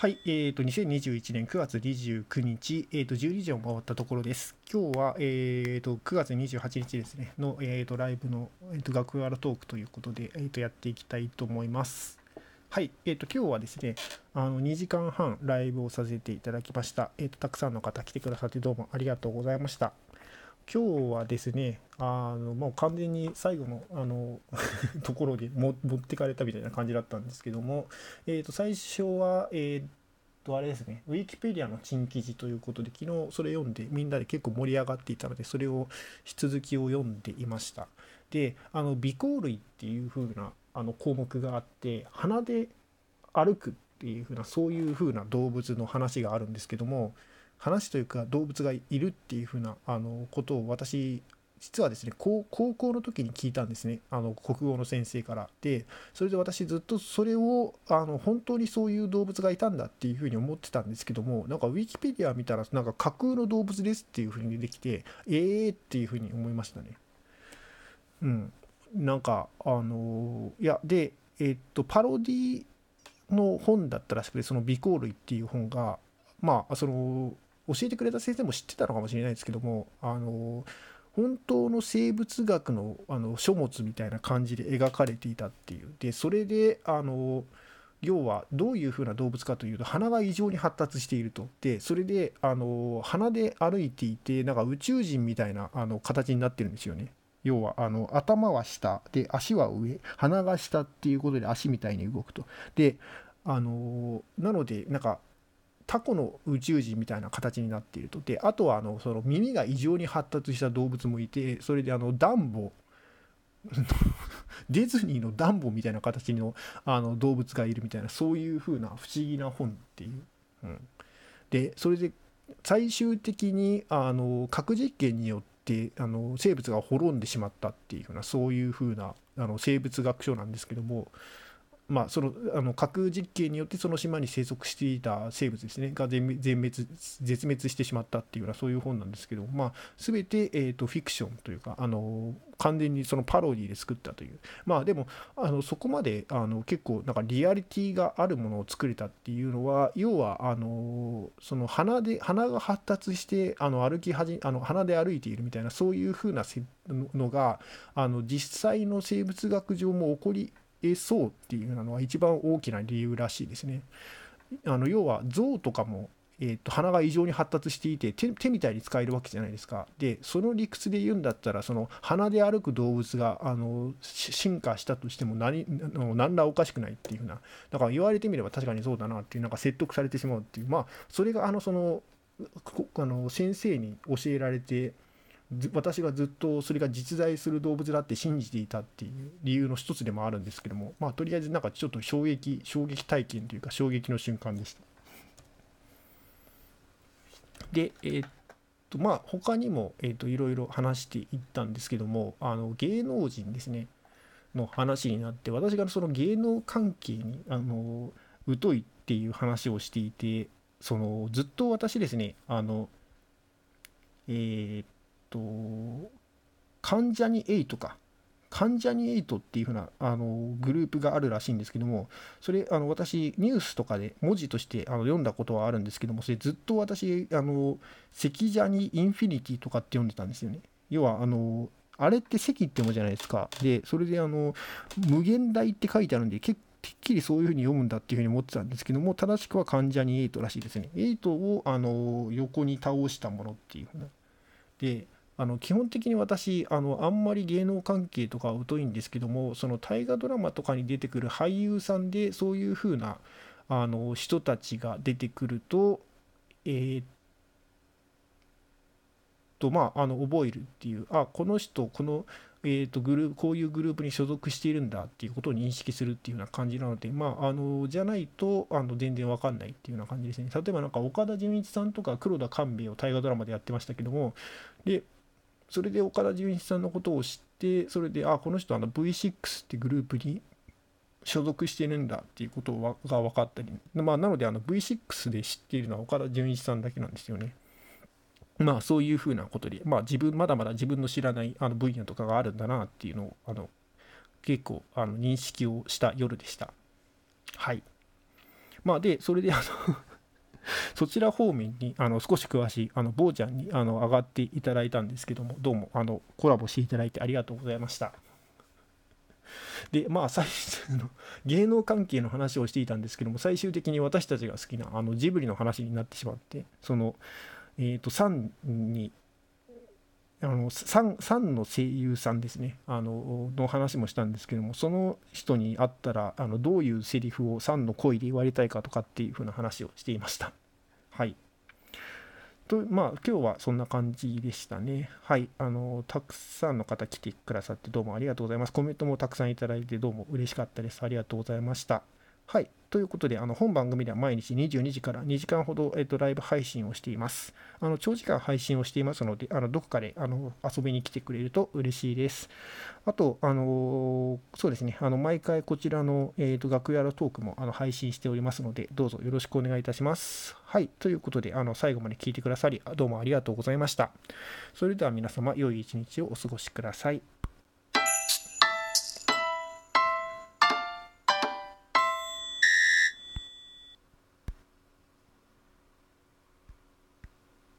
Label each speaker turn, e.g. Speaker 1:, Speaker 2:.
Speaker 1: はい、えー、と2021年9月29日、えー、と12時を回ったところです。今日は、えー、と9月28日ですね、の、えー、とライブの、えー、と学ワラトークということで、えー、とやっていきたいと思います。はい、えー、と今日はですね、あの2時間半ライブをさせていただきました。えー、とたくさんの方来てくださってどうもありがとうございました。今日はですね、あのもう完全に最後のあの ところでも持ってかれたみたいな感じだったんですけども、えー、と最初は、えーとあれですね、ウィキペディアの珍記事ということで、昨日それ読んで、みんなで結構盛り上がっていたので、それを引き続きを読んでいました。で、あの、微光類っていう風なあの項目があって、鼻で歩くっていう風な、そういう風な動物の話があるんですけども、話というか動物がいるっていう風なあのことを私実はですね高校の時に聞いたんですね。あの国語の先生から。でそれで私ずっとそれをあの本当にそういう動物がいたんだっていうふうに思ってたんですけどもなんかウィキペディア見たらなんか架空の動物ですっていうふうに出てきてええー、っていうふうに思いましたね。うん。なんかあのいやでえっとパロディの本だったらしくてその「微光類」っていう本がまあその教えてくれた先生も知ってたのかもしれないですけどもあの本当の生物学のあの書物みたいな感じで描かれていたっていう。でそれであの要はどういうふうな動物かというと鼻が異常に発達していると。でそれであの鼻で歩いていてなんか宇宙人みたいなあの形になってるんですよね。要はあの頭は下で足は上鼻が下っていうことで足みたいに動くと。であのなのでなんかタコの宇宙人みたいな形になっていると。であとはあのその耳が異常に発達した動物もいてそれであのダンボ ディズニーのダンボみたいな形のあの動物がいるみたいなそういう風な不思議な本っていう、うん、でそれで最終的にあの核実験によってあの生物が滅んでしまったっていう風なそういう風なあの生物学書なんですけどもまあ、そのあの核実験によってその島に生息していた生物ですね。が全滅絶滅してしまったっていうようなそういう本なんですけど、まあ、全て、えーと、フィクションというかあの完全にそのパロディで作ったという。まあでもあのそこまであの結構なんかリアリティがあるものを作れたっていうのは要はあのその鼻で鼻が発達してあの歩き始あの鼻で歩いているみたいなそういうふうなのがあの実際の生物学上も起こりえそうっていうのは一番大きな理由らしいですね。あの要は象とかも、えーと、鼻が異常に発達していて手手みたいに使えるわけじゃないですか。でその理屈で言うんだったらその鼻で歩く動物があの進化したとしても何何らおかしくないっていうふうなだから言われてみれば確かにそうだなっていうなんか説得されてしまうっていうまあそれがあのそのあの先生に教えられて私がずっとそれが実在する動物だって信じていたっていう理由の一つでもあるんですけどもまあとりあえずなんかちょっと衝撃衝撃体験というか衝撃の瞬間でした。でえー、っとまあ他にも、えー、っといろいろ話していったんですけどもあの芸能人ですねの話になって私がその芸能関係にあの疎いっていう話をしていてそのずっと私ですねあのえー、と関ジャニ∞か。関ジャニ∞っていう風なあのグループがあるらしいんですけどもそれあの私ニュースとかで文字としてあの読んだことはあるんですけどもそれずっと私あの関ジャニインフィニティとかって読んでたんですよね。要はあのあれって関ってもじゃないですか。でそれであの無限大って書いてあるんで結構てっきりそういうふうに読むんだっていうふうに思ってたんですけども正しくは関ジャニ∞らしいですね。8をあの横に倒したものっていうふうな。であの基本的に私あのあんまり芸能関係とかは疎いんですけどもその大河ドラマとかに出てくる俳優さんでそういう風なあの人たちが出てくるとえー、っとまああの覚えるっていうあこの人このえー、とグループこういうグループに所属しているんだっていうことを認識するっていうような感じなので、まあ、あのじゃないとあの全然わかんないっていうような感じですね。例えばなんか岡田准一さんとか黒田官兵衛を大河ドラマでやってましたけどもでそれで岡田准一さんのことを知ってそれであこの人あの V6 ってグループに所属してるんだっていうことが分かったり、まあ、なのであの V6 で知っているのは岡田准一さんだけなんですよね。まあそういうふうなことで、まあ自分、まだまだ自分の知らないあの分野とかがあるんだなっていうのを、あの結構あの認識をした夜でした。はい。まあ、で、それで、あのそちら方面にあの少し詳しいあの坊ちゃんにあの上がっていただいたんですけども、どうもあのコラボしていただいてありがとうございました。で、まあ、最初 の芸能関係の話をしていたんですけども、最終的に私たちが好きなあのジブリの話になってしまって、その、えっ、ー、と、3に、あのサンサンの声優さんですねあのの話もしたんですけどもその人に会ったらあのどういうセリフをサンの声で言われたいかとかっていう風な話をしていましたはいとまあ今日はそんな感じでしたね。はい。あの、たくさんの方来てくださってどうもありがとうございます。コメントもたくさんいただいてどうも嬉しかったです。ありがとうございました。はい。ということで、あの本番組では毎日22時から2時間ほど、えーと、ライブ配信をしています。あの長時間配信をしていますので、あのどこかであの遊びに来てくれると嬉しいです。あと、あのそうですね、あの毎回こちらの、えーと、楽屋のトークもあの配信しておりますので、どうぞよろしくお願いいたします。はい。ということで、あの最後まで聞いてくださり、どうもありがとうございました。それでは皆様、良い一日をお過ごしください。